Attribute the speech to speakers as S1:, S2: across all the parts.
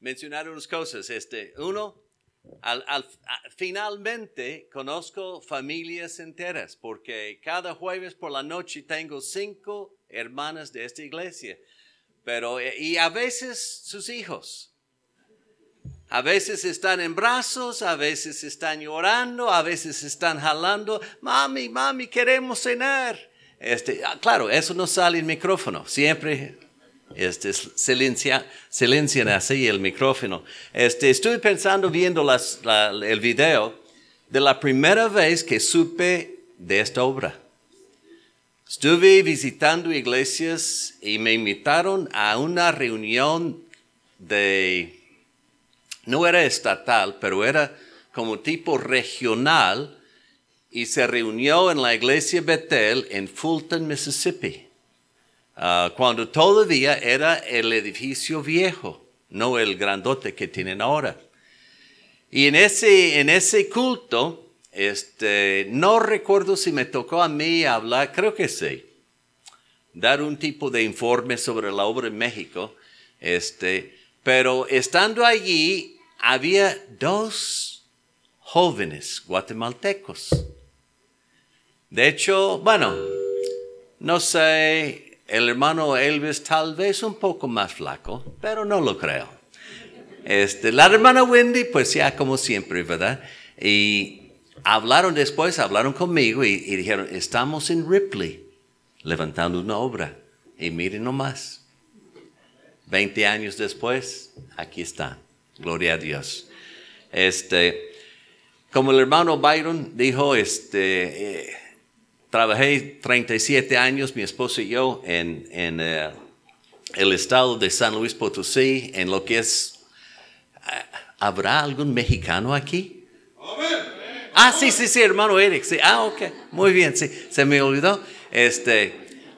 S1: mencionar unas cosas. Este, uno, al, al, finalmente conozco familias enteras, porque cada jueves por la noche tengo cinco hermanas de esta iglesia, pero y a veces sus hijos. A veces están en brazos, a veces están llorando, a veces están jalando. Mami, mami, queremos cenar. Este, ah, claro, eso no sale en micrófono. Siempre este, silencia, silencian así el micrófono. Este, estuve pensando viendo las, el video de la primera vez que supe de esta obra. Estuve visitando iglesias y me invitaron a una reunión de no era estatal, pero era como tipo regional y se reunió en la iglesia Bethel en Fulton, Mississippi, ah, cuando todavía era el edificio viejo, no el grandote que tienen ahora. Y en ese, en ese culto, este, no recuerdo si me tocó a mí hablar, creo que sí, dar un tipo de informe sobre la obra en México, este, pero estando allí había dos jóvenes guatemaltecos. De hecho, bueno, no sé, el hermano Elvis tal vez un poco más flaco, pero no lo creo. Este, la hermana Wendy, pues ya como siempre, ¿verdad? Y hablaron después, hablaron conmigo y, dijeron, estamos en Ripley levantando una obra. Y miren nomás, 20 años después, aquí están. Gloria a Dios. Este, como el hermano Byron dijo, este, eh, trabajé 37 años, mi esposo y yo, en, en eh, el estado de San Luis Potosí, en lo que es... Eh, ¿Habrá algún mexicano aquí? Ah, sí, sí, sí, hermano Eric. Sí. Ah, ok. Muy bien, sí. Se me olvidó. Este,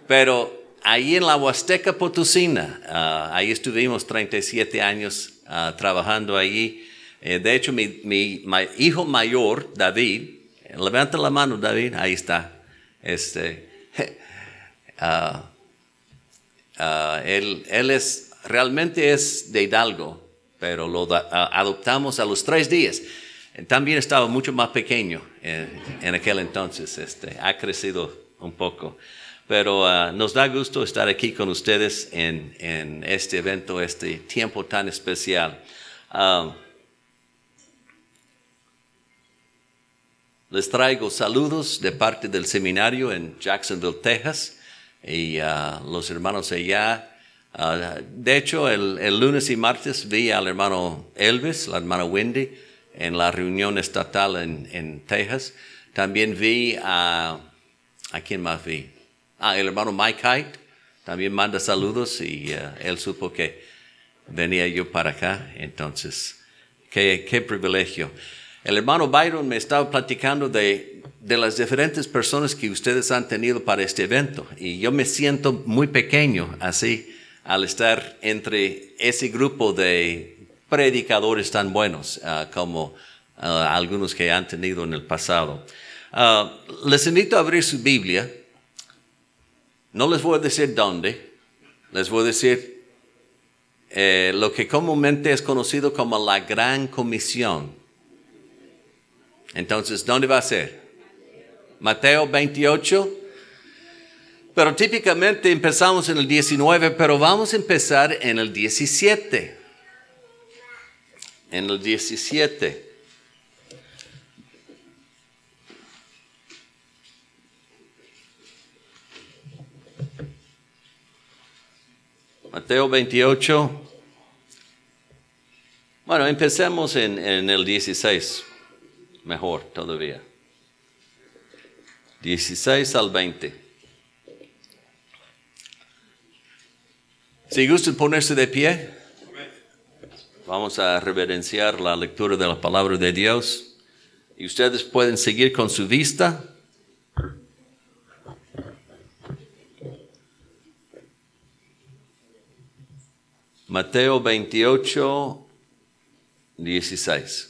S1: pero ahí en la Huasteca Potosina, ah, ahí estuvimos 37 años Ah, trabajando allí. Eh, de hecho, mi, mi, hijo mayor, David, levanta la mano, David, ahí está. Este, uh, él, él, es, realmente es de Hidalgo, pero lo adoptamos a los tres días. También estaba mucho más pequeño en, en aquel entonces, este, ha crecido un poco. Pero uh, nos da gusto estar aquí con ustedes en, en este evento, este tiempo tan especial. Uh, les traigo saludos de parte del seminario en Jacksonville, Texas, y uh, los hermanos allá. de hecho, el, el, lunes y martes vi al hermano Elvis, la hermana Wendy, en la reunión estatal en, en Texas. También vi a... ¿A quién más vi? Ah, el hermano Mike Hyde también manda saludos y eh, él supo que venía yo para acá. Entonces, qué, qué privilegio. El hermano Byron me estaba platicando de, de, las diferentes personas que ustedes han tenido para este evento. Y yo me siento muy pequeño así al estar entre ese grupo de predicadores tan buenos ah, como ah, algunos que han tenido en el pasado. Ah, les invito a abrir su Biblia no les voy a decir dónde, les voy a decir eh, lo que comúnmente es conocido como la Gran Comisión. Entonces, ¿dónde va a ser? Mateo 28. Pero típicamente empezamos en el 19, pero vamos a empezar en el 17. En el 17. Mateo 28. Bueno, empecemos en, en el 16, mejor todavía. 16 al 20. Si gustan ponerse de pie, vamos a reverenciar la lectura de la palabra de Dios. Y ustedes pueden seguir con su vista. Mateo 28, 16.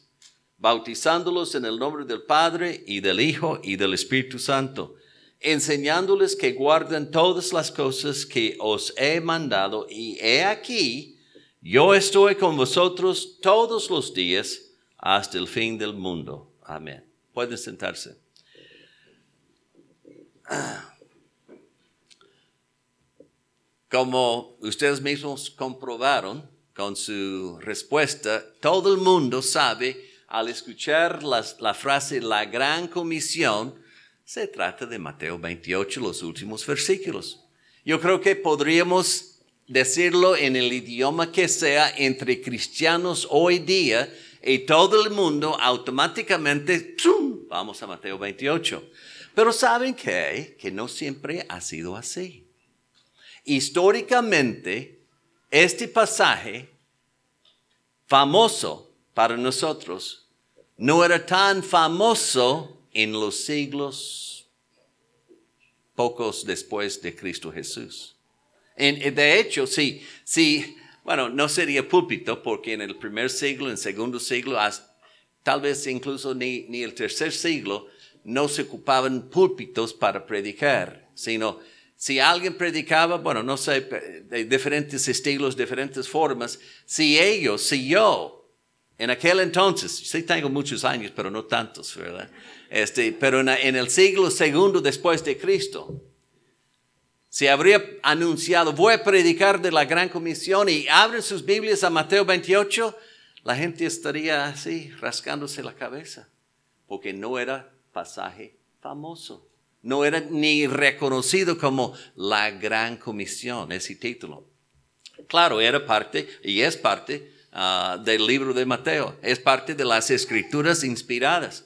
S1: bautizándolos en el nombre del Padre y del Hijo y del Espíritu Santo, enseñándoles que guarden todas las cosas que os he mandado, y he aquí, yo estoy con vosotros todos los días hasta el fin del mundo. Amén. Pueden sentarse. Como ustedes mismos comprobaron con su respuesta, todo el mundo sabe al escuchar la frase la gran comisión, se trata de Mateo 28, los últimos versículos. Yo creo que podríamos decirlo en el idioma que sea entre cristianos hoy día y todo el mundo automáticamente, vamos a Mateo 28. Pero saben que, que no siempre ha sido así. Históricamente, este pasaje famoso para nosotros no era tan famoso en los siglos pocos después de Cristo Jesús. En, de hecho, sí, sí, bueno, no sería púlpito porque en el primer siglo, en el segundo siglo, tal vez incluso ni, ni el tercer siglo, no se ocupaban púlpitos para predicar, sino si alguien predicaba, bueno, no sé, de diferentes estilos, diferentes formas, si ellos, si yo, en aquel entonces, sí tengo muchos años, pero no tantos, ¿verdad? Este, pero en, el siglo segundo después de Cristo, se habría anunciado, voy a predicar de la gran comisión y abren sus Biblias a Mateo 28, la gente estaría así, rascándose la cabeza, porque no era pasaje famoso. No era ni reconocido como la gran comisión, ese título. Claro, era parte y es parte ah, del libro de Mateo, es parte de las escrituras inspiradas.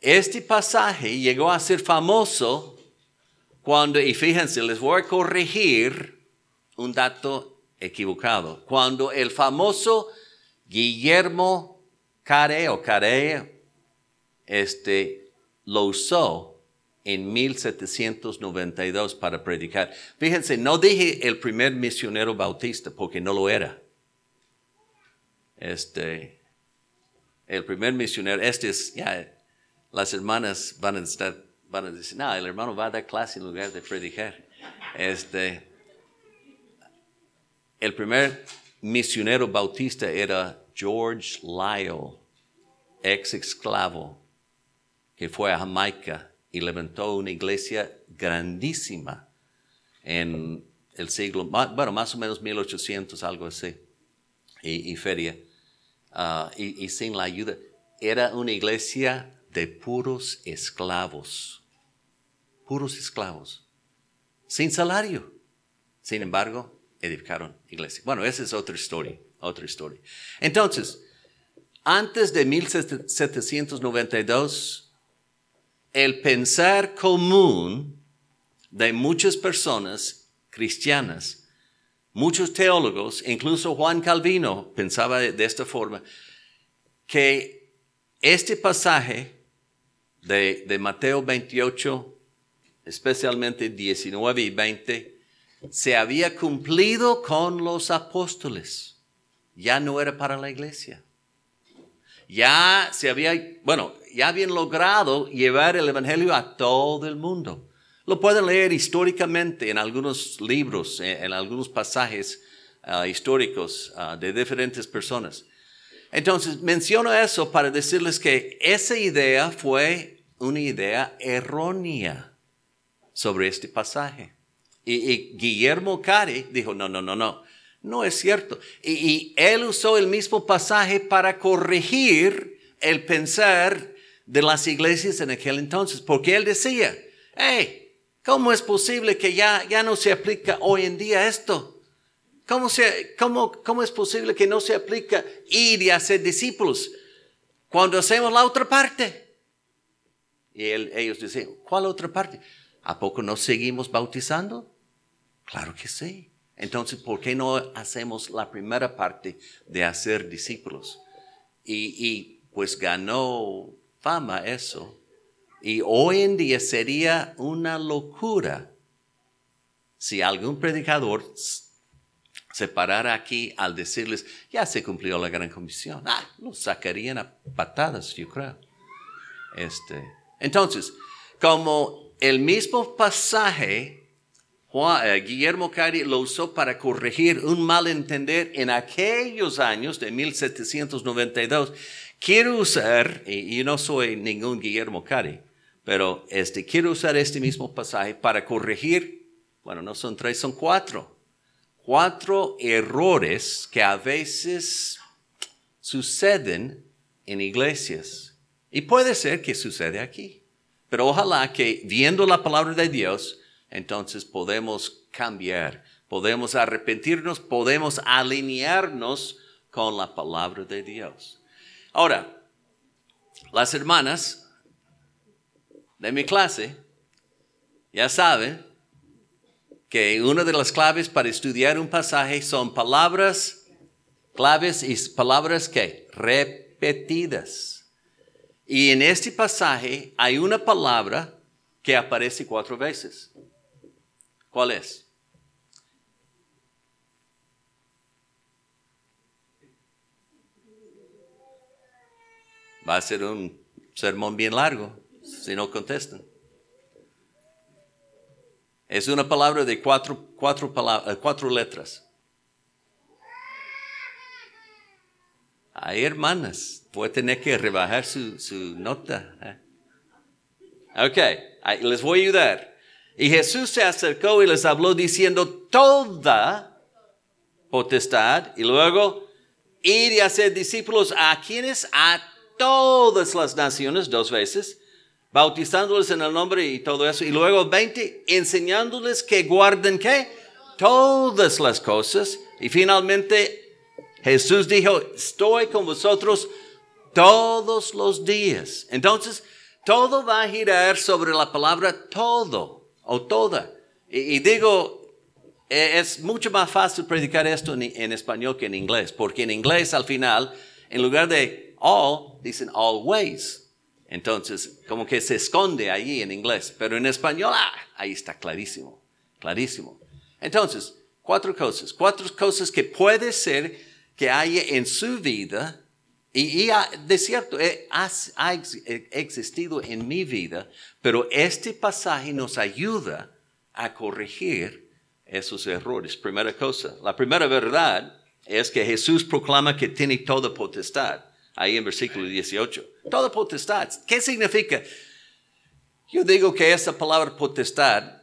S1: Este pasaje llegó a ser famoso cuando, y fíjense, les voy a corregir un dato equivocado. Cuando el famoso Guillermo Care o Care, este, lo usó en 1792 para predicar. Fíjense, no dije el primer misionero bautista porque no lo era. Este, el primer misionero, este es, ya, las hermanas van a estar, van a decir, no, el hermano va a dar clase en lugar de predicar. Este, el primer misionero bautista era George Lyle, ex esclavo, que fue a Jamaica y levantó una iglesia grandísima en el siglo, bueno, más o menos 1800, algo así, y, feria, ah, y, y sin la ayuda. Era una iglesia de puros esclavos, puros esclavos, sin salario. Sin embargo, edificaron iglesia. Bueno, esa es otra historia, otra historia. Entonces, antes de 1792, el pensar común de muchas personas cristianas, muchos teólogos, incluso Juan Calvino pensaba de esta forma, que este pasaje de, Mateo 28, especialmente 19 y 20, se había cumplido con los apóstoles. Ya no era para la iglesia. Ya se había, bueno, ya habían logrado llevar el Evangelio a todo el mundo. Lo pueden leer históricamente en algunos libros, en, algunos pasajes ah, históricos ah, de diferentes personas. Entonces, menciono eso para decirles que esa idea fue una idea errónea sobre este pasaje. Y, Guillermo Cari dijo, no, no, no, no, no es cierto. Y, él usó el mismo pasaje para corregir el pensar de las iglesias en aquel entonces, porque él decía, hey, ¿cómo es posible que ya, ya no se aplica hoy en día esto? ¿Cómo, se, cómo, ¿Cómo es posible que no se aplica ir y hacer discípulos cuando hacemos la otra parte? Y ellos dicen, ¿cuál otra parte? ¿A poco nos seguimos bautizando? Claro que sí. Entonces, ¿por qué no hacemos la primera parte de hacer discípulos? y, pues ganó fama eso. Y hoy en día sería una locura si algún predicador se parara aquí al decirles, ya se cumplió la gran comisión. Ah, lo sacarían a patadas, yo creo. Este, entonces, como el mismo pasaje eh, Guillermo Cari lo usó para corregir un malentender en aquellos años de 1792. Quiero usar, y yo no soy ningún Guillermo Cari, pero este, quiero usar este mismo pasaje para corregir, bueno, no son tres, son cuatro, cuatro errores que a veces suceden en iglesias. Y puede ser que sucede aquí. Pero ojalá que viendo la palabra de Dios, entonces podemos cambiar, podemos arrepentirnos, podemos alinearnos con la palabra de Dios. Ahora, las hermanas de mi clase ya saben que una de las claves para estudiar un pasaje son palabras claves y palabras que repetidas. Y en este pasaje hay una palabra que aparece cuatro veces. ¿Cuál es? Va a ser un sermón bien largo si no contestan. Es una palabra de cuatro, cuatro, eh, cuatro letras. Hay hermanas, puede tener que rebajar su, su nota. ¿eh? Ok, les voy a ayudar. Y Jesús se acercó y les habló diciendo toda potestad y luego ir y hacer discípulos a quienes, a todas las naciones dos veces, bautizándoles en el nombre y todo eso. Y luego 20, enseñándoles que guarden qué? Todas las cosas. Y finalmente Jesús dijo, estoy con vosotros todos los días. Entonces, todo va a girar sobre la palabra todo o toda. Y, digo, e, es mucho más fácil predicar esto en, español que en inglés, porque en inglés al final, en lugar de all, dicen always. Entonces, como que se esconde ahí en inglés, pero en español, ah, ahí está clarísimo, clarísimo. Entonces, cuatro cosas, cuatro cosas que puede ser que haya en su vida y, de cierto, eh, ha, eh, existido en mi vida, pero este pasaje nos ayuda a corregir esos errores. Primera cosa, la primera verdad es que Jesús proclama que tiene toda potestad. Ahí en versículo 18. Toda potestad. ¿Qué significa? Yo digo que esa palabra potestad,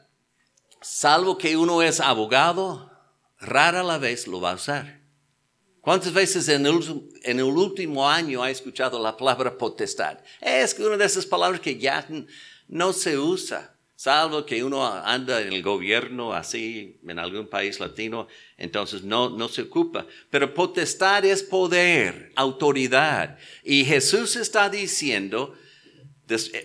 S1: salvo que uno es abogado, rara la vez lo va a usar. ¿Cuántas veces en el, último año ha escuchado la palabra potestad? Es una de esas palabras que ya no se usa, salvo que uno anda en el gobierno así, en algún país latino, entonces no, no se ocupa. Pero potestad es poder, autoridad. Y Jesús está diciendo,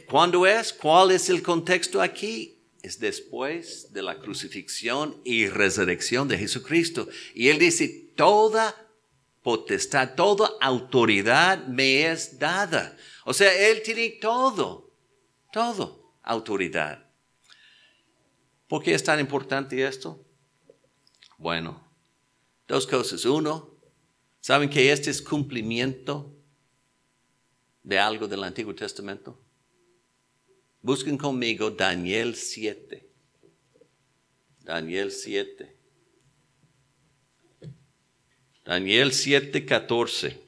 S1: ¿cuándo es? ¿Cuál es el contexto aquí? Es después de la crucifixión y resurrección de Jesucristo. Y Él dice, toda potestad, toda autoridad me es dada. O sea, Él tiene todo, todo autoridad. ¿Por qué es tan importante esto? Bueno, dos cosas. Uno, ¿saben que este es cumplimiento de algo del Antiguo Testamento? Busquen conmigo Daniel 7. Daniel 7. Daniel 7:14.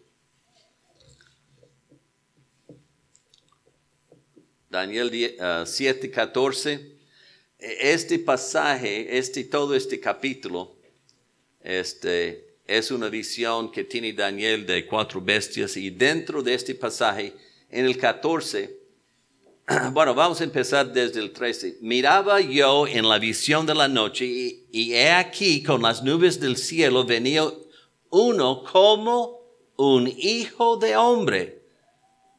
S1: Daniel 7:14. Ah, e, este pasaje, este, todo este capítulo, este, es una visión que tiene Daniel de cuatro bestias y dentro de este pasaje, en el 14, bueno, vamos a empezar desde el 13. Miraba yo en la visión de la noche y, y he aquí con las nubes del cielo venía uno como un hijo de hombre.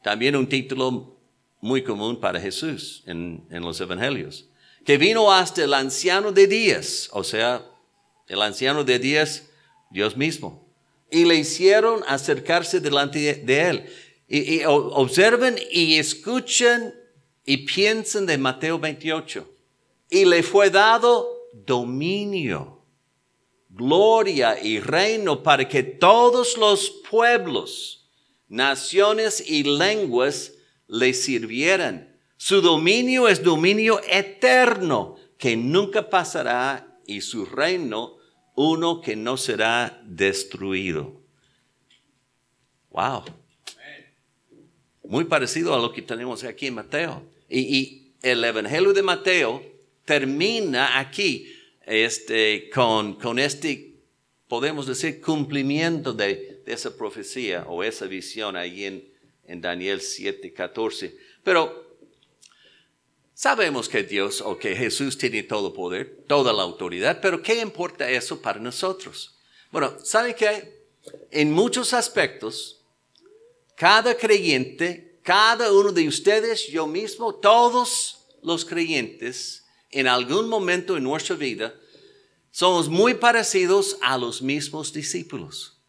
S1: También un título muy común para Jesús en, los evangelios. Que vino hasta el anciano de días, o sea, el anciano de días, Dios mismo. y le hicieron acercarse delante de él. Y, observen y escuchen y piensen de Mateo 28. Y le fue dado dominio, gloria y reino para que todos los pueblos, naciones y lenguas le sirvieran. Su dominio es dominio eterno que nunca pasará y su reino uno que no será destruido. Wow. Muy parecido a lo que tenemos aquí en Mateo. Y, el Evangelio de Mateo termina aquí este, con, con este, podemos decir, cumplimiento de, esa profecía o esa visión ahí en, en Daniel 7, 14. Pero Sabemos que Dios o que Jesús tiene todo poder, toda la autoridad, pero ¿qué importa eso para nosotros? Bueno, ¿saben qué? En muchos aspectos, cada creyente, cada uno de ustedes, yo mismo, todos los creyentes, en algún momento en nuestra vida, somos muy parecidos a los mismos discípulos.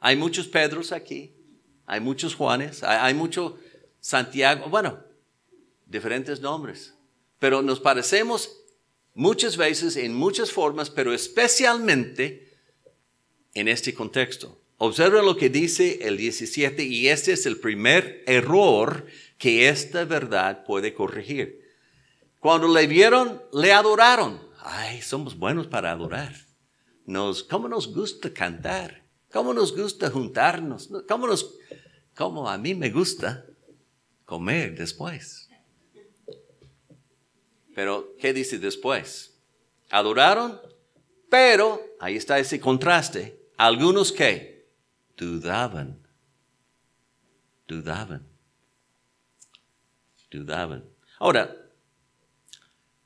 S1: Hay muchos Pedros aquí, hay muchos Juanes, hay, hay mucho Santiago. Bueno, diferentes nombres, pero nos parecemos muchas veces en muchas formas, pero especialmente en este contexto. Observa lo que dice el 17 y este es el primer error que esta verdad puede corregir. Cuando le vieron, le adoraron. Ay, somos buenos para adorar. Nos, ¿Cómo nos gusta cantar? ¿Cómo nos gusta juntarnos? ¿Cómo, nos, cómo a mí me gusta comer después? Pero, ¿qué dice después? Adoraron, pero, ahí está ese contraste, algunos que dudaban, dudaban, dudaban. Ahora,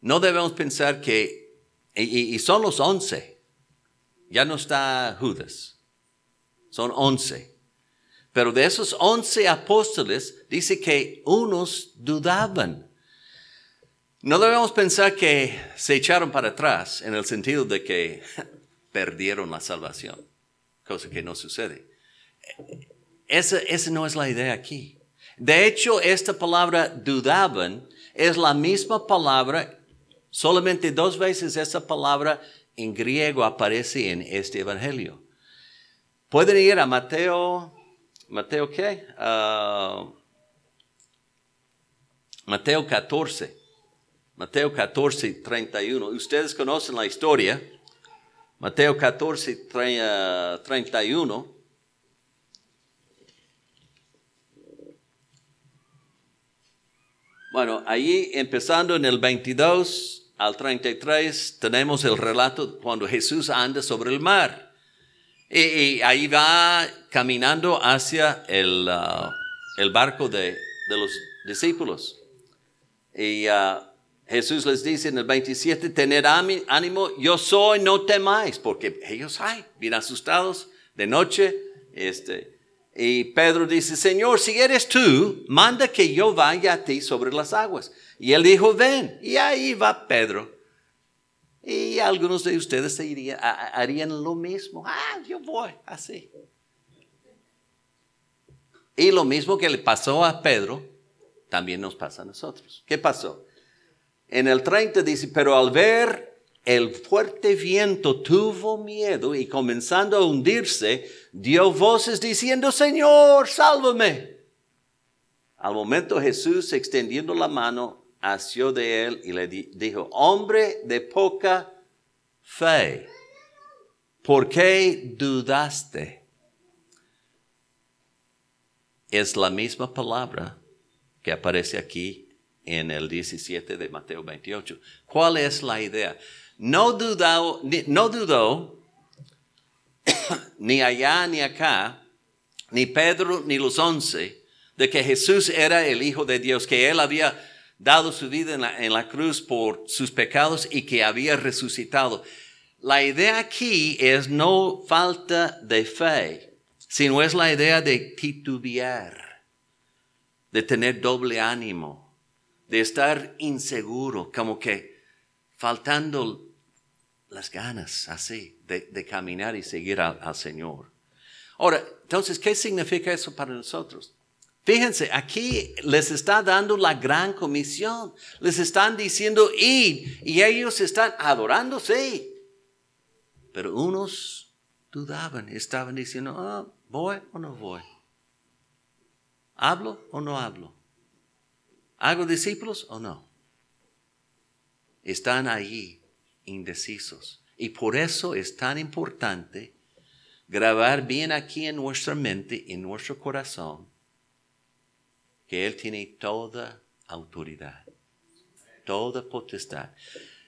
S1: no debemos pensar que, y, son los once, ya no está Judas, son once. Pero de esos once apóstoles dice que unos dudaban. No debemos pensar que se echaron para atrás en el sentido de que perdieron la salvación, cosa que no sucede. Esa, no es la idea aquí. De hecho, esta palabra dudaban es la misma palabra, solamente dos veces esa palabra en griego aparece en este evangelio. Pueden ir a Mateo, Mateo qué? Ah, Mateo 14. Mateo 14, 31. Ustedes conocen la historia. Mateo 14, 31. Bueno, ahí empezando en el 22 al 33 tenemos el relato cuando Jesús anda sobre el mar. Y, ahí va caminando hacia el, el barco de, de, los discípulos. Y uh, Jesús les dice en el 27, tener ánimo, yo soy, no temáis, porque ellos, ay, bien asustados de noche. Este, y Pedro dice, Señor, si eres tú, manda que yo vaya a ti sobre las aguas. Y él dijo, ven. Y ahí va Pedro. Y algunos de ustedes harían lo mismo. Ah, yo voy, así. Y lo mismo que le pasó a Pedro, también nos pasa a nosotros. ¿Qué pasó? En el 30 dice, pero al ver el fuerte viento tuvo miedo y comenzando a hundirse, dio voces diciendo, Señor, sálvame. Al momento Jesús, extendiendo la mano, asió de él y le dijo, hombre de poca fe, ¿por qué dudaste? Es la misma palabra que aparece aquí en el 17 de Mateo 28. ¿Cuál es la idea? No dudó, ni, no dudó ni allá ni acá, ni Pedro ni los once, de que Jesús era el Hijo de Dios, que Él había dado su vida en la, en la cruz por sus pecados y que había resucitado. La idea aquí es no falta de fe, sino es la idea de titubear, de tener doble ánimo de estar inseguro, como que faltando las ganas así de, caminar y seguir al Señor. Ahora, entonces, ¿qué significa eso para nosotros? Fíjense, aquí les está dando la gran comisión. Les están diciendo, id, y ellos están adorándose. Pero unos dudaban, estaban diciendo, ah, ¿voy o no voy? ¿Hablo o no hablo? ¿Hago discípulos o no? Están allí indecisos. Y por eso es tan importante grabar bien aquí en nuestra mente, en nuestro corazón, que Él tiene toda autoridad, toda potestad.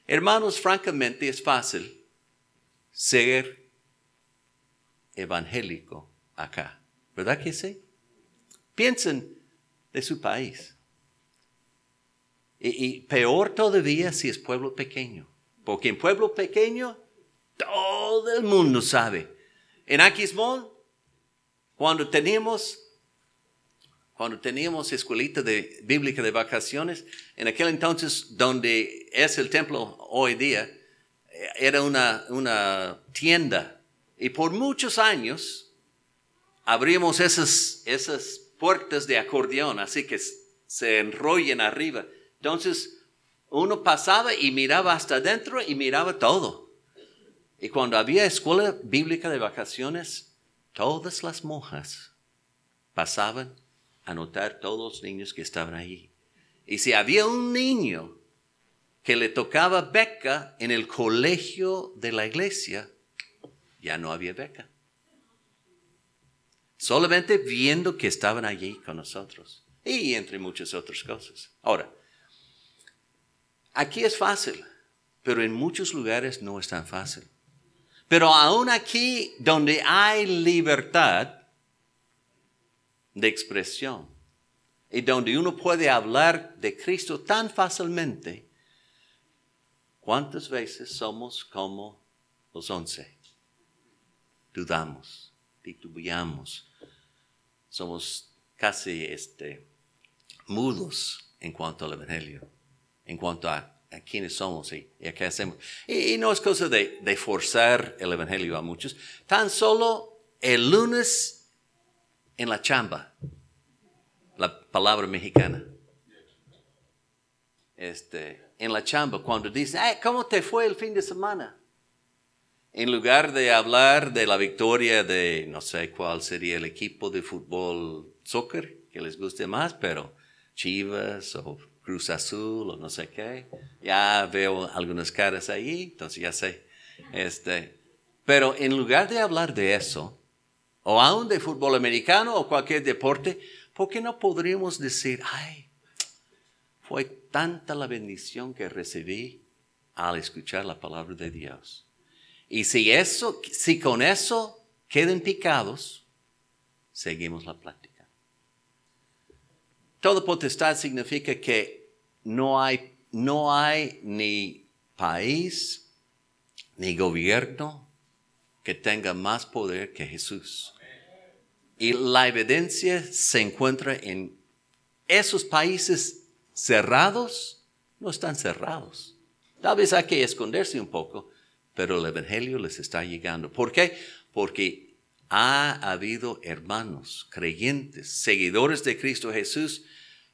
S1: Hermanos, francamente es fácil ser evangélico acá, ¿verdad que sí? Piensen de su país. Y, peor todavía si es pueblo pequeño, porque en pueblo pequeño todo el mundo sabe. En Aquismón, cuando teníamos cuando teníamos escuelita de, bíblica de vacaciones, en aquel entonces donde es el templo hoy día, era una, una tienda. Y por muchos años abrimos esas, esas puertas de acordeón, así que se enrollen arriba. Entonces, uno pasaba y miraba hasta adentro y miraba todo. Y cuando había escuela bíblica de vacaciones, todas las monjas pasaban anotar todos los niños que estaban allí. Y si había un niño que le tocaba beca en el colegio de la iglesia, ya no había beca. Solamente viendo que estaban allí con nosotros. Y entre muchas otras cosas. Ahora, aquí es fácil, pero en muchos lugares no es tan fácil. Pero aún aquí donde hay libertad, de expresión y donde uno puede hablar de Cristo tan fácilmente, ¿cuántas veces somos como los once? Dudamos, titubeamos, somos casi este, mudos en cuanto al Evangelio, en cuanto a, quiénes somos y, a qué hacemos. Y, y, no es cosa de, forzar el Evangelio a muchos, tan solo el lunes en la chamba, la palabra mexicana. Este, en la chamba, cuando dice, ¿cómo te fue el fin de semana? En lugar de hablar de la victoria de, no sé cuál sería el equipo de fútbol, soccer, que les guste más, pero Chivas o Cruz Azul o no sé qué, ya veo algunas caras ahí, entonces ya sé. Este, pero en lugar de hablar de eso, o aún de fútbol americano o cualquier deporte, ¿por qué no podríamos decir, ay, fue tanta la bendición que recibí al escuchar la palabra de Dios? Y si eso, si con eso quedan picados, seguimos la plática. Toda potestad significa que no hay, no hay ni país, ni gobierno que tenga más poder que Jesús. Y la evidencia se encuentra en esos países cerrados, no están cerrados. Tal vez hay que esconderse un poco, pero el Evangelio les está llegando. ¿Por qué? Porque ha habido hermanos, creyentes, seguidores de Cristo Jesús,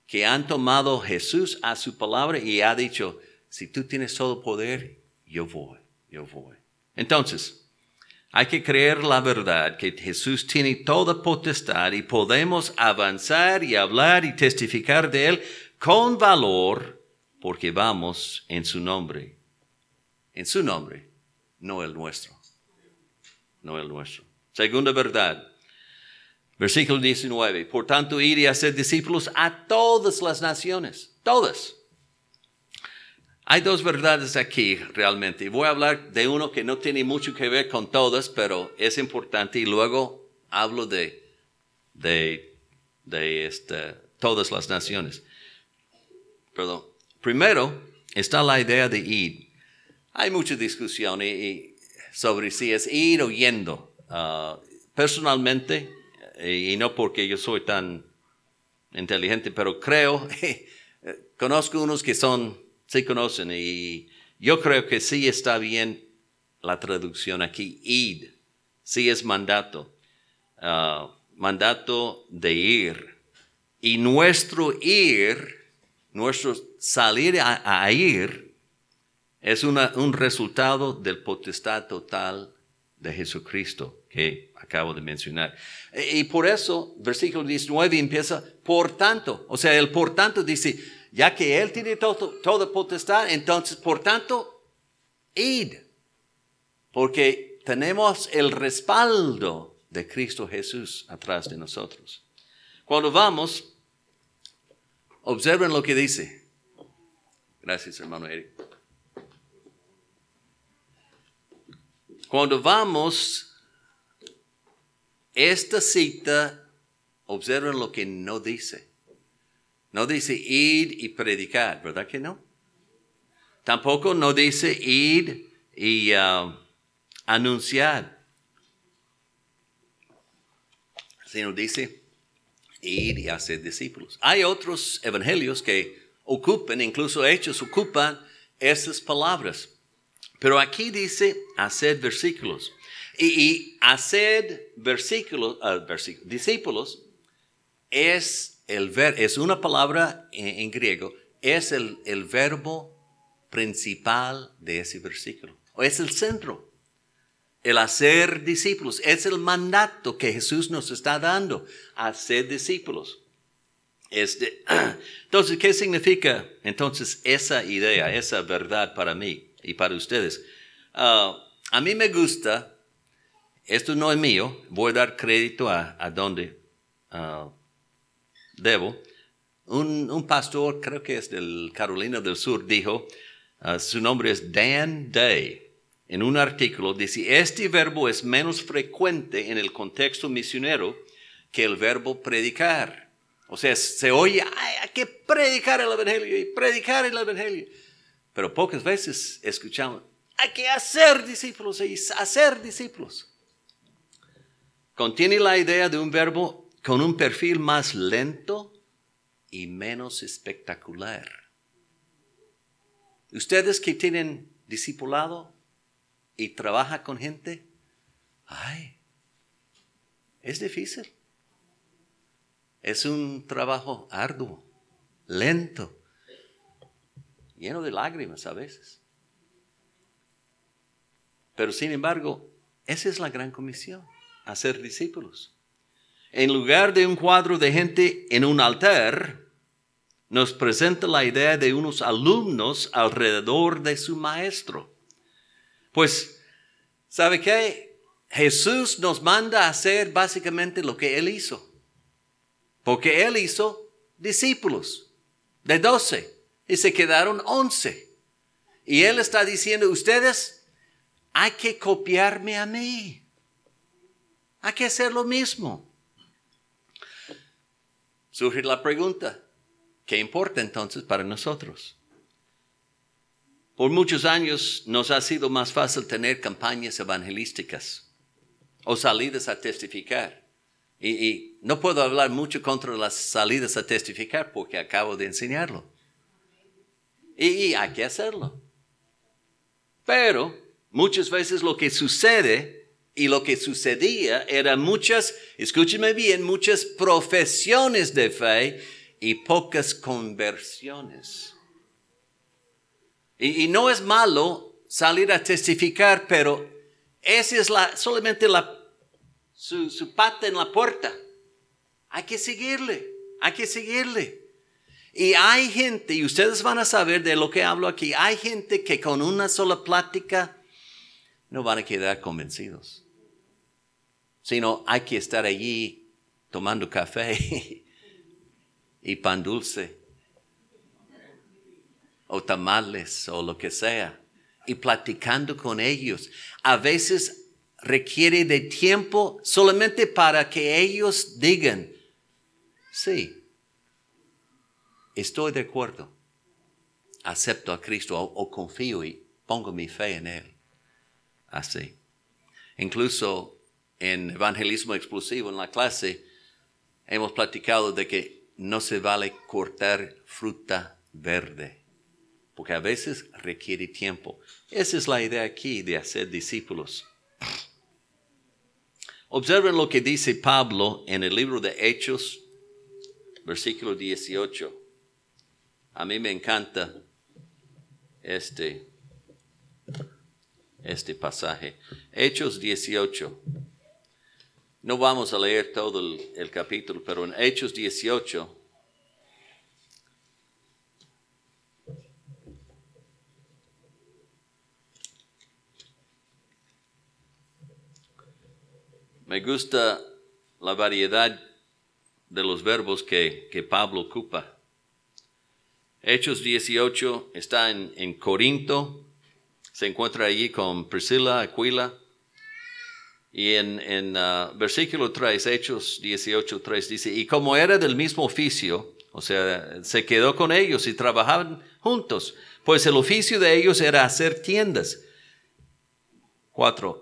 S1: que han tomado Jesús a su palabra y ha dicho, si tú tienes todo poder, yo voy, yo voy. Entonces, hay que creer la verdad, que Jesús tiene toda potestad y podemos avanzar y hablar y testificar de Él con valor porque vamos en su nombre. En su nombre, no el nuestro. No el nuestro. Segunda verdad. Versículo 19. Por tanto, ir y hacer discípulos a todas las naciones. Todas hay dos verdades aquí realmente. Voy a hablar de uno que no tiene mucho que ver con todas, pero es importante y luego hablo de, de, de este, todas las naciones. Perdón. Primero está la idea de ir. Hay mucha discusión sobre si es ir o yendo. Ah, personalmente, y no porque yo soy tan inteligente, pero creo, conozco unos que son se conocen y yo creo que sí está bien la traducción aquí, id. Sí es mandato. Ah, mandato de ir. Y nuestro ir, nuestro salir a, ir, es un resultado del potestad total de Jesucristo que acabo de mencionar. E, y por eso, versículo 19 empieza, por tanto, o sea, el por tanto dice, ya que Él tiene todo, toda potestad, entonces, por tanto, id, porque tenemos el respaldo de Cristo Jesús atrás de nosotros. Cuando vamos, observen lo que dice. Gracias, hermano Eric. Cuando vamos, esta cita, observen lo que no dice. No dice ir y predicar, ¿verdad que no? Tampoco no dice ir y uh, anunciar. Sino dice ir y hacer discípulos. Hay otros evangelios que ocupan, incluso hechos ocupan esas palabras. Pero aquí dice hacer versículos. Y, hacer versículos, uh, discípulos es, el ver, es una palabra en, griego, es el, el, verbo principal de ese versículo. O es el centro. El hacer discípulos es el mandato que Jesús nos está dando, hacer discípulos. Este, entonces, ¿qué significa entonces esa idea, esa verdad para mí? Y para ustedes. Ah, a mí me gusta, esto no es mío, voy a dar crédito a, a donde ah, debo. Un, un, pastor, creo que es del Carolina del Sur, dijo, ah, su nombre es Dan Day. En un artículo dice, este verbo es menos frecuente en el contexto misionero que el verbo predicar. O sea, se oye, hay que predicar el Evangelio y predicar el Evangelio. Pero pocas veces escuchamos, hay que hacer discípulos y hacer discípulos. Contiene la idea de un verbo con un perfil más lento y menos espectacular. Ustedes que tienen discipulado y trabajan con gente, ay, es difícil. Es un trabajo arduo, lento lleno de lágrimas a veces. Pero sin embargo, esa es la gran comisión, hacer discípulos. En lugar de un cuadro de gente en un altar, nos presenta la idea de unos alumnos alrededor de su maestro. Pues, ¿sabe qué? Jesús nos manda a hacer básicamente lo que Él hizo. Porque Él hizo discípulos de doce y se quedaron once. Y él está diciendo, ustedes, hay que copiarme a mí. Hay que hacer lo mismo. Surge la pregunta, ¿qué importa entonces para nosotros? Por muchos años nos ha sido más fácil tener campañas evangelísticas o salidas a testificar. Y, y, no puedo hablar mucho contra las salidas a testificar porque acabo de enseñarlo. Y, hay que hacerlo. Pero muchas veces lo que sucede y lo que sucedía eran muchas, escúcheme bien, muchas profesiones de fe y pocas conversiones. Y, no es malo salir a testificar, pero esa es la, solamente la, su, su pata en la puerta. Hay que seguirle, hay que seguirle. Y hay gente, y ustedes van a saber de lo que hablo aquí, hay gente que con una sola plática no van a quedar convencidos, sino hay que estar allí tomando café y pan dulce o tamales o lo que sea y platicando con ellos. A veces requiere de tiempo solamente para que ellos digan, sí, estoy de acuerdo, acepto a Cristo o, confío y pongo mi fe en Él. Así. Incluso en evangelismo explosivo en la clase hemos platicado de que no se vale cortar fruta verde porque a veces requiere tiempo. Esa es la idea aquí de hacer discípulos. Observen lo que dice Pablo en el libro de Hechos, versículo 18. A mí me encanta este, este pasaje. Hechos 18. No vamos a leer todo el, capítulo, pero en Hechos 18 Me gusta la variedad de los verbos que, Pablo ocupa. Hechos 18 está en, Corinto, se encuentra allí con Priscila, Aquila, y en, en uh, versículo 3, Hechos 18, 3 dice, y como era del mismo oficio, o sea, se quedó con ellos y trabajaban juntos, pues el oficio de ellos era hacer tiendas.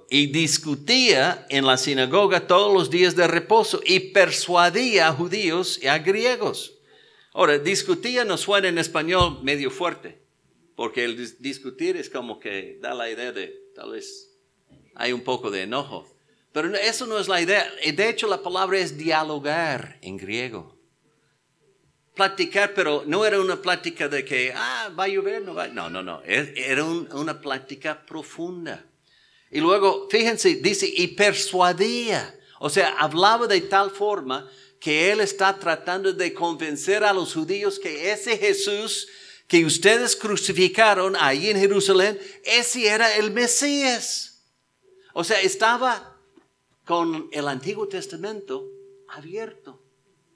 S1: Y discutía en la sinagoga todos los días de reposo y persuadía a judíos y a griegos. Ahora, discutía no suena en español medio fuerte, porque el discutir es como que da la idea de tal vez hay un poco de enojo. Pero eso no es la idea. De hecho, la palabra es dialogar en griego. Platicar, pero no era una plática de que, ah, va a llover, no va. No, no, no. Era una plática profunda. Y luego, fíjense, dice, y persuadía. O sea, hablaba de tal forma que él está tratando de convencer a los judíos que ese Jesús que ustedes crucificaron ahí en Jerusalén, ese era el Mesías. O sea, estaba con el Antiguo Testamento abierto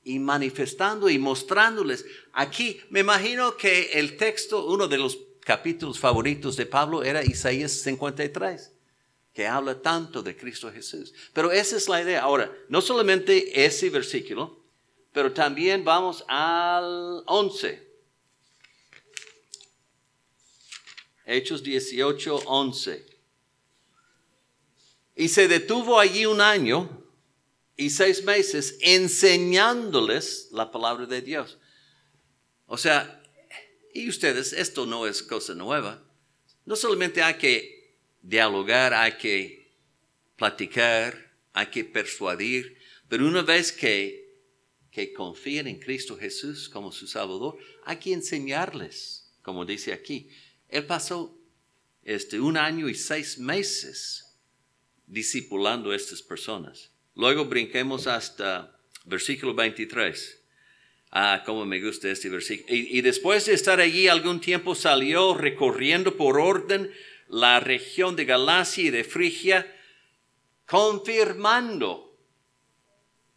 S1: y manifestando y mostrándoles. Aquí me imagino que el texto, uno de los capítulos favoritos de Pablo era Isaías 53 que habla tanto de Cristo Jesús. Pero esa es la idea. Ahora, no solamente ese versículo, pero también vamos al 11. Hechos 18, 11. Y se detuvo allí un año y seis meses enseñándoles la palabra de Dios. O sea, y ustedes, esto no es cosa nueva. No solamente hay que dialogar, hay que platicar, hay que persuadir, pero una vez que, que confían en Cristo Jesús como su Salvador, hay que enseñarles, como dice aquí. Él pasó este, un año y seis meses discipulando a estas personas. Luego brinquemos hasta versículo 23. Ah, cómo me gusta este versículo. Y, y, después de estar allí algún tiempo salió recorriendo por orden la región de Galacia y de Frigia, confirmando,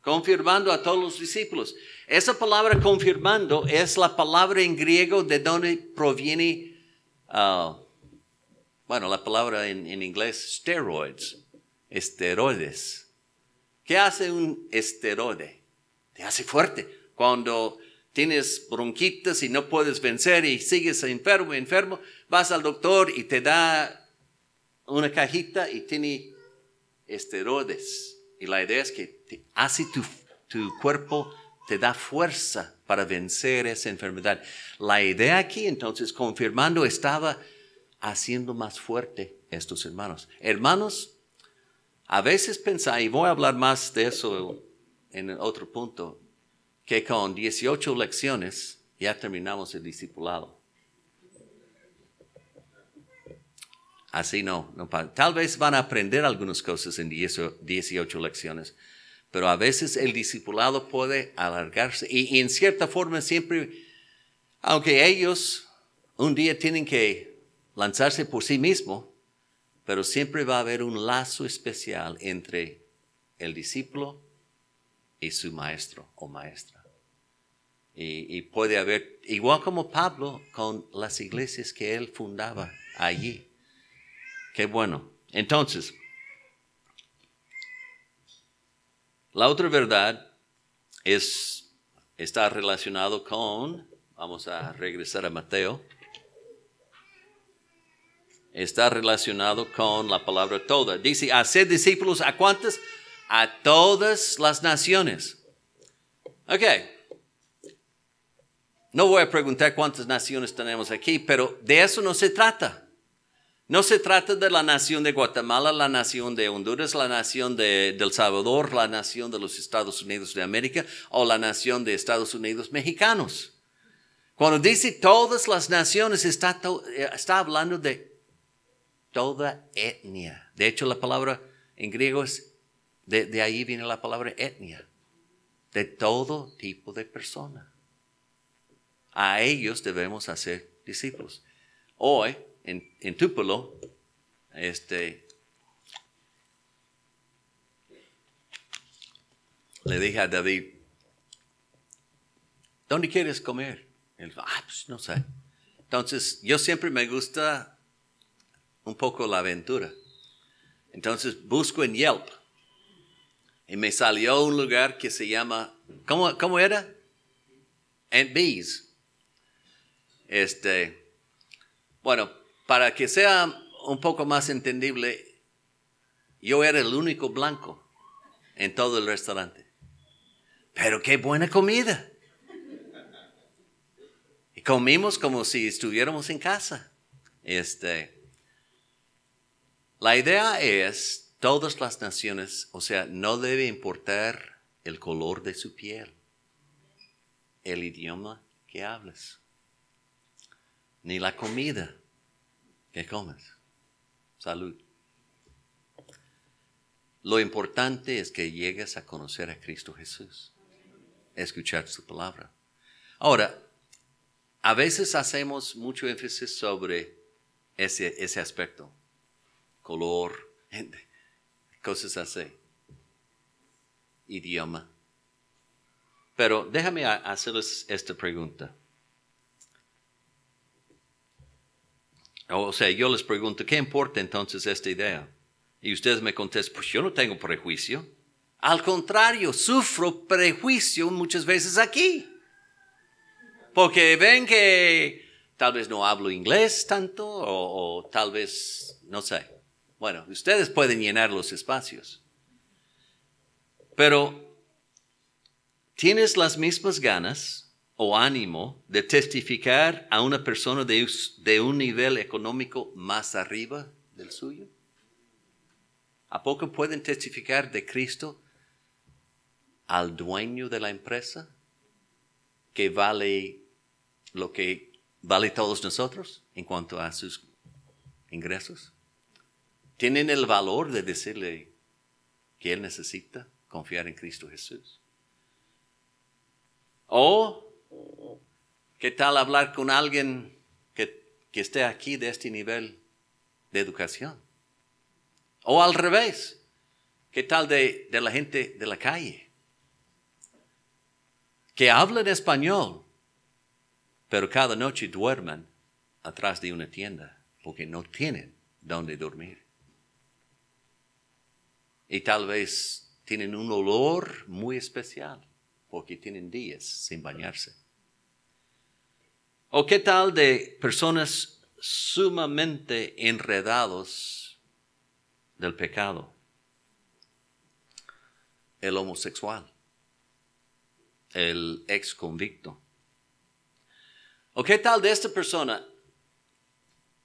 S1: confirmando a todos los discípulos. Esa palabra confirmando es la palabra en griego de donde proviene, ah, bueno, la palabra en, en inglés, steroids, esteroides. ¿Qué hace un esteroide? Te hace fuerte. Cuando tienes bronquitas y no puedes vencer y sigues enfermo, enfermo, vas al doctor y te da una cajita y tiene esteroides. Y la idea es que hace tu, tu cuerpo, te da fuerza para vencer esa enfermedad. La idea aquí entonces, confirmando, estaba haciendo más fuerte estos hermanos. Hermanos, a veces pensáis, y voy a hablar más de eso en otro punto, que con 18 lecciones ya terminamos el discipulado. Así no, tal vez van a aprender algunas cosas en 18 lecciones, pero a veces el discipulado puede alargarse y, en cierta forma siempre, aunque ellos un día tienen que lanzarse por sí mismos, pero siempre va a haber un lazo especial entre el discípulo y su maestro o maestra. y, puede haber, igual como Pablo, con las iglesias que él fundaba allí. Qué bueno. Entonces, la otra verdad es, está relacionado con, vamos a regresar a Mateo, está relacionado con la palabra toda. Dice, hacer discípulos a cuántas? A todas las naciones. Ok. no voy a preguntar cuántas naciones tenemos aquí, pero de eso no se trata. No se trata de la nación de Guatemala, la nación de Honduras, la nación de, El Salvador, la nación de los Estados Unidos de América o la nación de Estados Unidos mexicanos. Cuando dice todas las naciones, está, eh, está hablando de toda etnia. De hecho, la palabra en griego es, de, de ahí viene la palabra etnia, de todo tipo de persona. A ellos debemos hacer discípulos. Hoy, en, en este, le dije a David, ¿dónde quieres comer? Él ah, pues no sé. Entonces, yo siempre me gusta un poco la aventura. Entonces, busco en Yelp. Y me salió un lugar que se llama, ¿cómo, cómo era? Aunt Bees. Este, bueno, para que sea un poco más entendible, yo era el único blanco en todo el restaurante. Pero qué buena comida. Y comimos como si estuviéramos en casa. Este, la idea es, todas las naciones, o sea, no debe importar el color de su piel, el idioma que hables, ni la comida ¿Qué comes? Salud. Lo importante es que llegues a conocer a Cristo Jesús, escuchar su palabra. Ahora, a veces hacemos mucho énfasis sobre ese, ese aspecto, color, cosas así, idioma. Pero déjame hacerles esta pregunta. O sea, yo les pregunto, ¿qué importa entonces esta idea? Y ustedes me contestan, pues yo no tengo prejuicio. Al contrario, sufro prejuicio muchas veces aquí. Porque ven que tal vez no hablo inglés tanto o, tal vez, no sé. Bueno, ustedes pueden llenar los espacios. Pero, ¿tienes las mismas ganas o ánimo de testificar a una persona de, un nivel económico más arriba del suyo? ¿A poco pueden testificar de Cristo al dueño de la empresa que vale lo que vale todos nosotros en cuanto a sus ingresos? ¿Tienen el valor de decirle que él necesita confiar en Cristo Jesús? ¿O ¿Qué tal hablar con alguien que, esté aquí de este nivel de educación? O al revés, ¿qué tal de, de la gente de la calle? Que hablan español, pero cada noche duermen atrás de una tienda porque no tienen donde dormir. Y tal vez tienen un olor muy especial porque tienen días sin bañarse. ¿O qué tal de personas sumamente enredados del pecado? El homosexual, el ex convicto. ¿O qué tal de esta persona?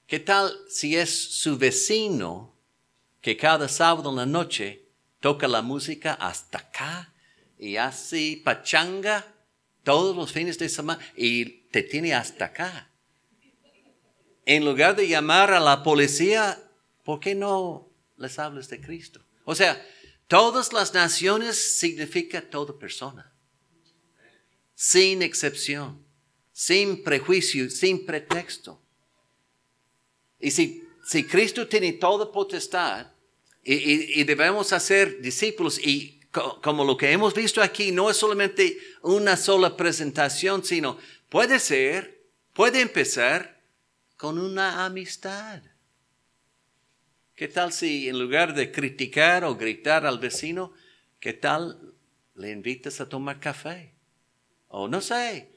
S1: ¿Qué tal si es su vecino que cada sábado en la noche toca la música hasta acá y así pachanga todos los fines de semana y te tiene hasta acá. En lugar de llamar a la policía, ¿por qué no les hablas de Cristo? O sea, todas las naciones significa toda persona. Sin excepción, sin prejuicio, sin pretexto. Y si, si Cristo tiene toda potestad y, y debemos hacer discípulos y como lo que hemos visto aquí, no es solamente una sola presentación, sino Puede ser, puede empezar con una amistad. ¿Qué tal si en lugar de criticar o gritar al vecino, qué tal le invitas a tomar café? O no sé.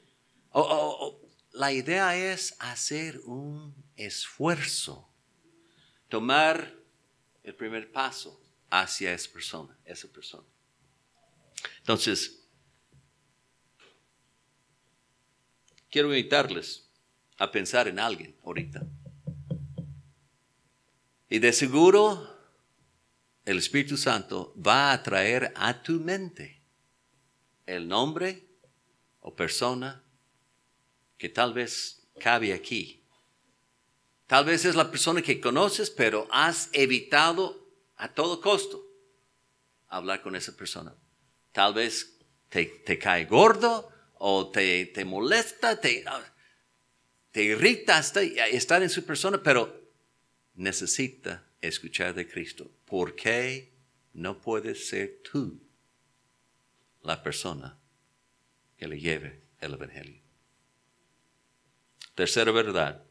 S1: O, la idea es hacer un esfuerzo, tomar el primer paso hacia esa persona, esa persona. Entonces, quiero invitarles a pensar en alguien ahorita. Y de seguro el Espíritu Santo va a traer a tu mente el nombre o persona que tal vez cabe aquí. Tal vez es la persona que conoces, pero has evitado a todo costo hablar con esa persona. Tal vez te, cae gordo o te, te molesta, te, te irrita estar en su persona, pero necesita escuchar de Cristo. ¿Por qué no puedes ser tú la persona que le lleve el Evangelio? Tercera verdad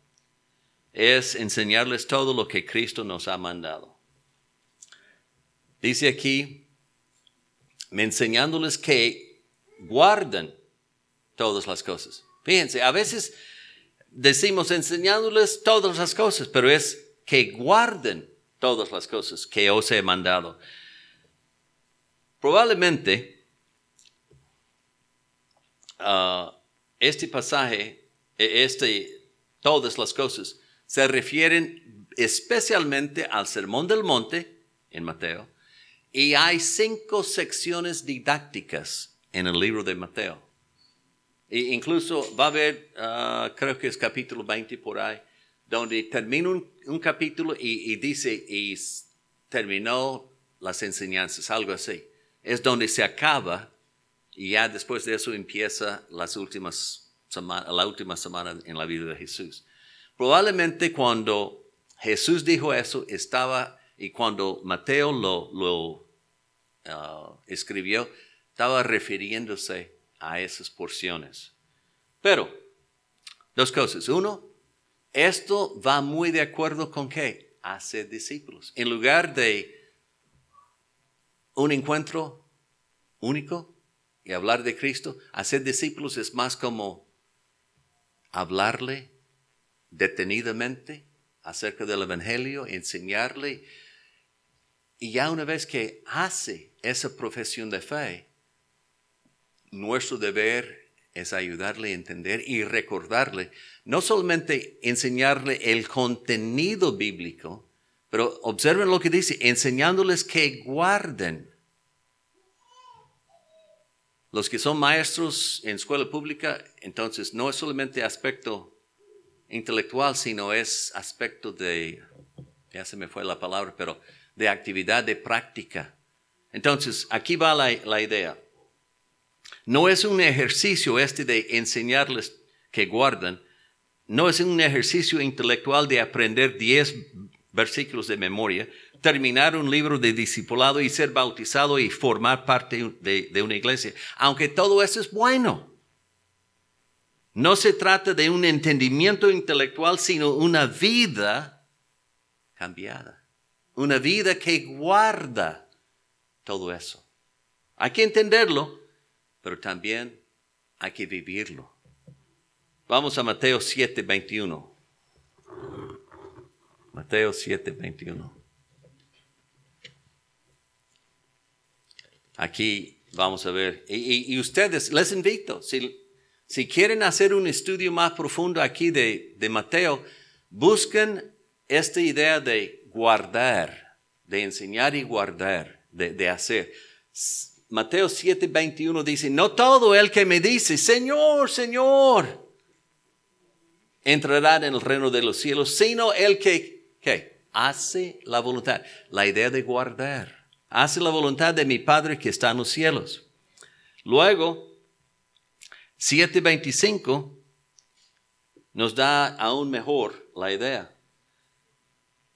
S1: es enseñarles todo lo que Cristo nos ha mandado. Dice aquí, enseñándoles que guarden todas las cosas. Fíjense, a veces decimos enseñándoles todas las cosas, pero es que guarden todas las cosas que os he mandado. Probablemente ah, este pasaje, e, este, todas las cosas, se refieren especialmente al Sermón del Monte en Mateo, y hay cinco secciones didácticas en el libro de Mateo. Incluso va a haber, ah, creo que es capítulo 20 por ahí, donde termina un, capítulo y, dice, y terminó las enseñanzas, algo así. Es donde se acaba y ya después de eso empieza las últimas la última semana en la vida de Jesús. Probablemente cuando Jesús dijo eso estaba, y cuando Mateo lo, lo uh, escribió, estaba refiriéndose a esas porciones. Pero, dos cosas. Uno, esto va muy de acuerdo con qué? Hacer discípulos. En lugar de un encuentro único y hablar de Cristo, hacer discípulos es más como hablarle detenidamente acerca del Evangelio, enseñarle. Y ya una vez que hace esa profesión de fe, nuestro deber es ayudarle a entender y recordarle, no solamente enseñarle el contenido bíblico, pero observen lo que dice, enseñándoles que guarden. Los que son maestros en escuela pública, entonces no es solamente aspecto intelectual, sino es aspecto de, ya se me fue la palabra, pero de actividad de práctica. Entonces, aquí va la, idea. No es un ejercicio este de enseñarles que guardan, no es un ejercicio intelectual de aprender 10 versículos de memoria, terminar un libro de discipulado y ser bautizado y formar parte de una iglesia, aunque todo eso es bueno. No se trata de un entendimiento intelectual, sino una vida cambiada, una vida que guarda todo eso. Hay que entenderlo pero también hay que vivirlo. Vamos a Mateo 7, 21. Mateo 7, 21. Aquí vamos a ver. Y, ustedes, les invito, si, si, quieren hacer un estudio más profundo aquí de, de Mateo, busquen esta idea de guardar, de enseñar y guardar, de, de hacer Mateo 7, 21 dice, no todo el que me dice, Señor, Señor, entrará en el reino de los cielos, sino el que. Hace la voluntad, la idea de guardar, hace la voluntad de mi Padre que está en los cielos. Luego, 7.25 nos da aún mejor la idea.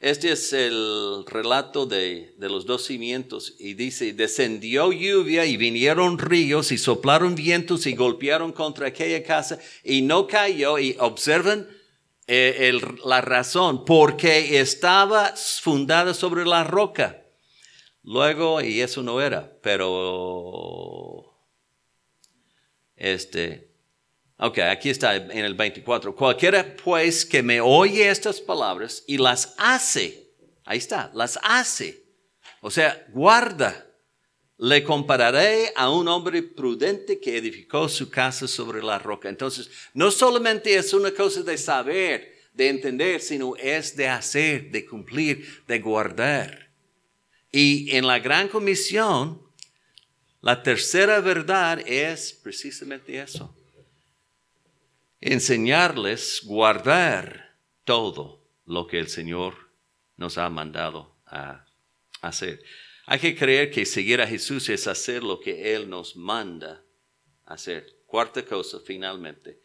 S1: Este es el relato de, los dos cimientos y dice, descendió lluvia y vinieron ríos y soplaron vientos y golpearon contra aquella casa y no cayó y observen eh, la razón, porque estaba fundada sobre la roca. Luego, y eso no era, pero este, Ok, aquí está en el 24. Cualquiera pues que me oye estas palabras y las hace, ahí está, las hace. O sea, guarda le compararé a un hombre prudente que edificó su casa sobre la roca. Entonces, no solamente es una cosa de saber, de entender, sino es de hacer, de cumplir, de guardar. Y en la gran comisión, la tercera verdad es precisamente eso. Enseñarles, guardar todo lo que el Señor nos ha mandado a hacer. Hay que creer que seguir a Jesús es hacer lo que Él nos manda hacer. Cuarta cosa, finalmente.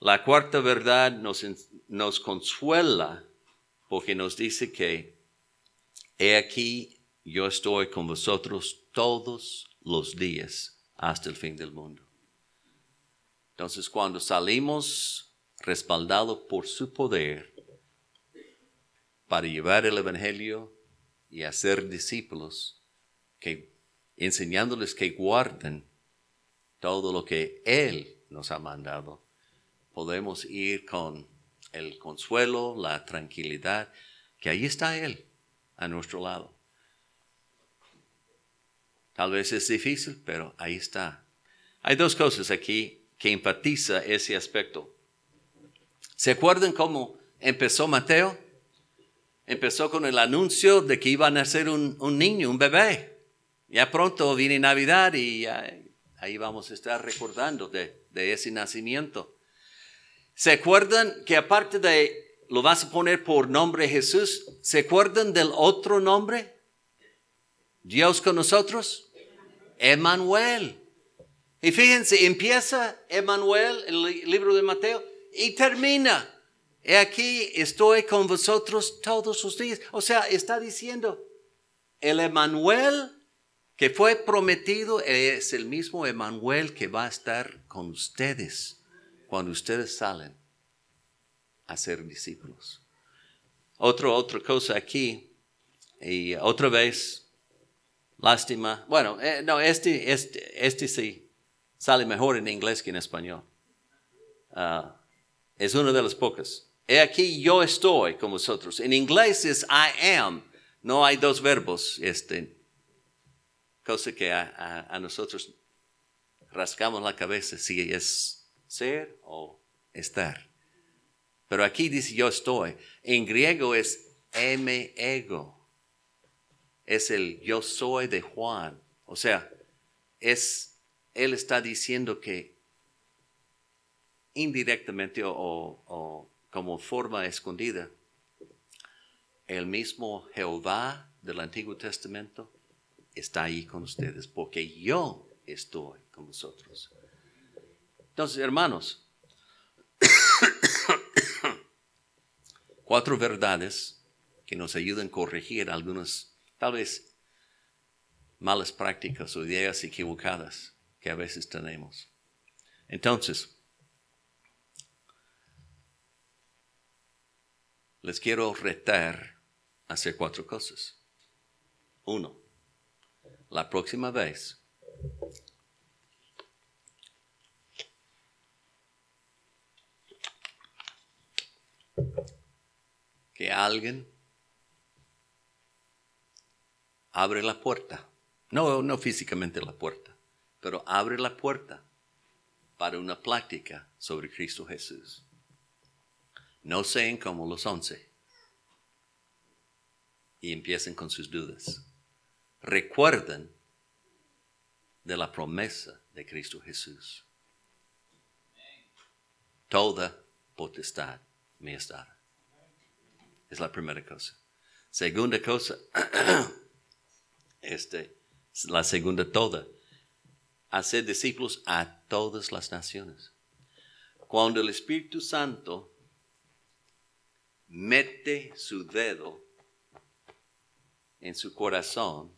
S1: La cuarta verdad nos, nos consuela porque nos dice que he aquí yo estoy con vosotros todos los días hasta el fin del mundo. Entonces cuando salimos respaldados por su poder para llevar el Evangelio y hacer discípulos que enseñándoles que guarden todo lo que Él nos ha mandado, podemos ir con el consuelo, la tranquilidad, que ahí está Él a nuestro lado. Tal vez es difícil, pero ahí está. Hay dos cosas aquí que enfatiza ese aspecto. ¿Se acuerdan cómo empezó Mateo? empezó con el anuncio de que iba a nacer un, niño, un bebé. Ya pronto viene Navidad y ahí vamos a estar recordando de, ese nacimiento. ¿Se acuerdan que aparte de, lo vas a poner por nombre Jesús, ¿se acuerdan del otro nombre? Dios con nosotros. Emanuel. Y fíjense, empieza Emanuel, el libro de Mateo, y termina He aquí estoy con vosotros todos los días. O sea, está diciendo, el Emanuel que fue prometido es el mismo Emanuel que va a estar con ustedes cuando ustedes salen a ser discípulos. Otra, otra cosa aquí, y otra vez, lástima. Bueno, eh, no, este, este, este sí sale mejor en inglés que en español. Ah, es una de las pocas. He aquí yo estoy con vosotros. En inglés es I am. No hay dos verbos. Este, cosa que a, nosotros rascamos la cabeza si es ser o estar. Pero aquí dice yo estoy. En griego es me ego. Es el yo soy de Juan. O sea, es, él está diciendo que indirectamente o como forma escondida, el mismo Jehová del Antiguo Testamento está ahí con ustedes, porque yo estoy con vosotros. Entonces, hermanos, cuatro verdades que nos ayudan a corregir algunas, tal vez, malas prácticas o ideas equivocadas que a veces tenemos. Entonces, les quiero retar a hacer cuatro cosas. Uno, la próxima vez que alguien abre la puerta, no, no físicamente la puerta, pero abre la puerta para una plática sobre Cristo Jesús no sean como los once y empiecen con sus dudas. Recuerden de la promesa de Cristo Jesús. Toda potestad me es dada. Es la primera cosa. Segunda cosa, este, la segunda toda, hacer discípulos a todas las naciones. Cuando el Espíritu Santo mete su dedo en su corazón,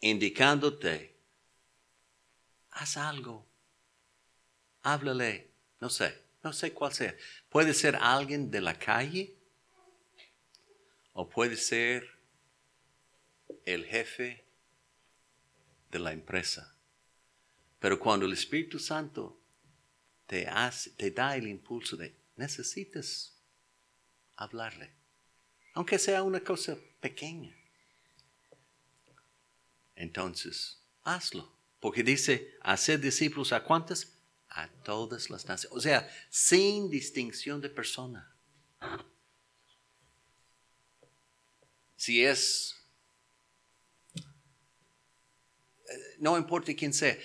S1: indicándote, haz algo, háblale, no sé, no sé cuál sea. Puede ser alguien de la calle o puede ser el jefe de la empresa. Pero cuando el Espíritu Santo te, hace, te da el impulso de necesitas hablarle, aunque sea una cosa pequeña. entonces hazlo. Porque dice, hacer discípulos a cuántas? A todas las naciones. O sea, sin distinción de persona. Si es, eh, no importa quién sea,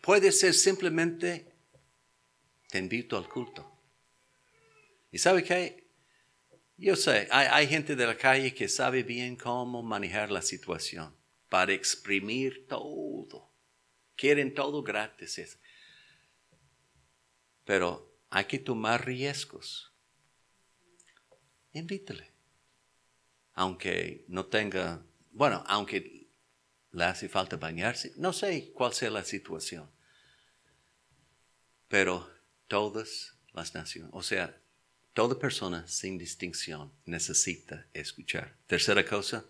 S1: puede ser simplemente, te invito al culto. ¿Y sabe qué? Yo sé, hay, hay, gente de la calle que sabe bien cómo manejar la situación para exprimir todo. Quieren todo gratis. Pero hay que tomar riesgos. Invítale. Aunque no tenga, bueno, aunque le hace falta bañarse, no sé cuál sea la situación. Pero todas las naciones, o sea, Toda persona sin distinción necesita escuchar. Tercera cosa,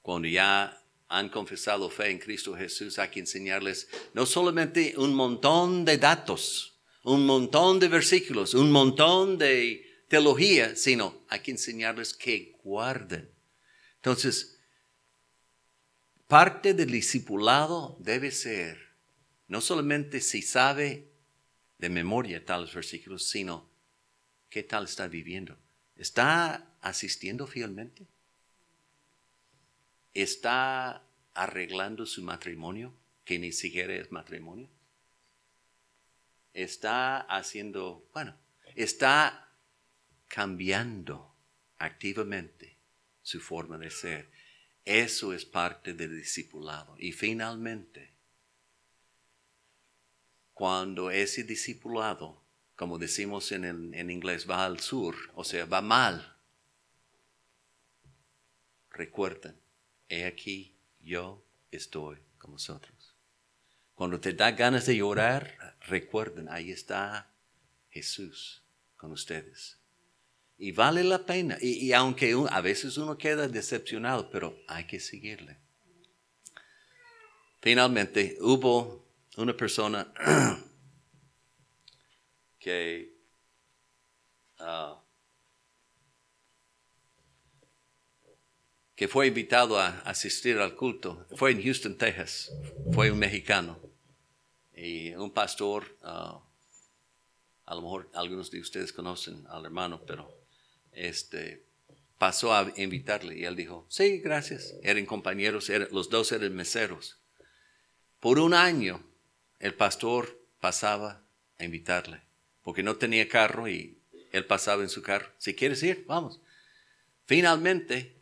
S1: cuando ya han confesado fe en Cristo Jesús, hay que enseñarles no solamente un montón de datos, un montón de versículos, un montón de teología, sino hay que enseñarles que guarden. Entonces, parte del discipulado debe ser no solamente si sabe de memoria tales versículos, sino ¿Qué tal está viviendo? ¿Está asistiendo fielmente? ¿Está arreglando su matrimonio, que ni siquiera es matrimonio? ¿Está haciendo, bueno, está cambiando activamente su forma de ser? Eso es parte del discipulado. Y finalmente, cuando ese discipulado como decimos en, en inglés, va al sur, o sea, va mal. Recuerden, he aquí, yo estoy con vosotros. Cuando te da ganas de llorar, recuerden, ahí está Jesús con ustedes. Y vale la pena. Y, aunque a veces uno queda decepcionado, pero hay que seguirle. Finalmente, hubo una persona que ah, que fue invitado a asistir al culto. Fue en Houston, Texas. Fue un mexicano. Y un pastor, ah, a lo mejor algunos de ustedes conocen al hermano, pero este, pasó a invitarle y él dijo, sí, gracias. Eran compañeros, los dos eran meseros. Por un año el pastor pasaba a invitarle porque no tenía carro y él pasaba en su carro. Si quieres ir, vamos. Finalmente,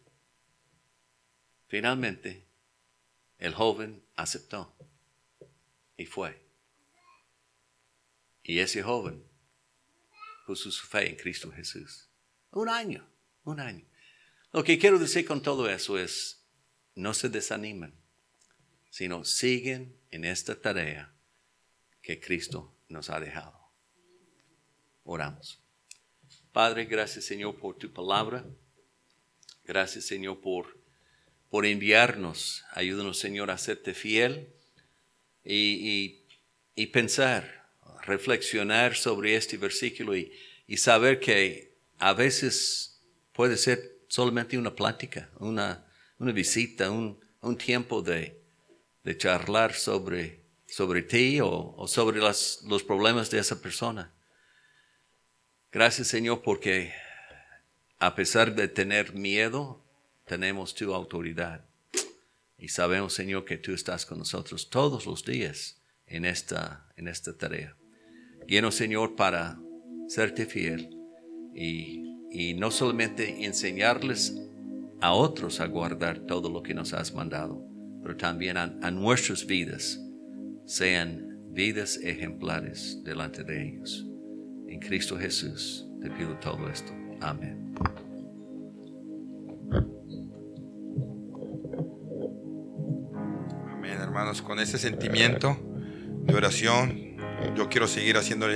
S1: finalmente, el joven aceptó y fue. Y ese joven puso su fe en Cristo Jesús. Un año, un año. Lo que quiero decir con todo eso es, no se desanimen, sino siguen en esta tarea que Cristo nos ha dejado. Oramos. Padre, gracias Señor por tu palabra. Gracias Señor por, por enviarnos. Ayúdanos Señor a serte fiel y, y, pensar, reflexionar sobre este versículo y, y, saber que a veces puede ser solamente una plática, una, una visita, un, un tiempo de, de, charlar sobre, sobre ti o, o sobre las, los problemas de esa persona. Gracias Señor porque a pesar de tener miedo, tenemos tu autoridad. Y sabemos Señor que tú estás con nosotros todos los días en esta, en esta tarea. Lleno Señor para serte fiel y, no solamente enseñarles a otros a guardar todo lo que nos has mandado, pero también a, a nuestras vidas sean vidas ejemplares delante de ellos. En Cristo Jesús te pido todo esto. Amén.
S2: Amén, hermanos. Con ese sentimiento de oración, yo quiero seguir haciéndole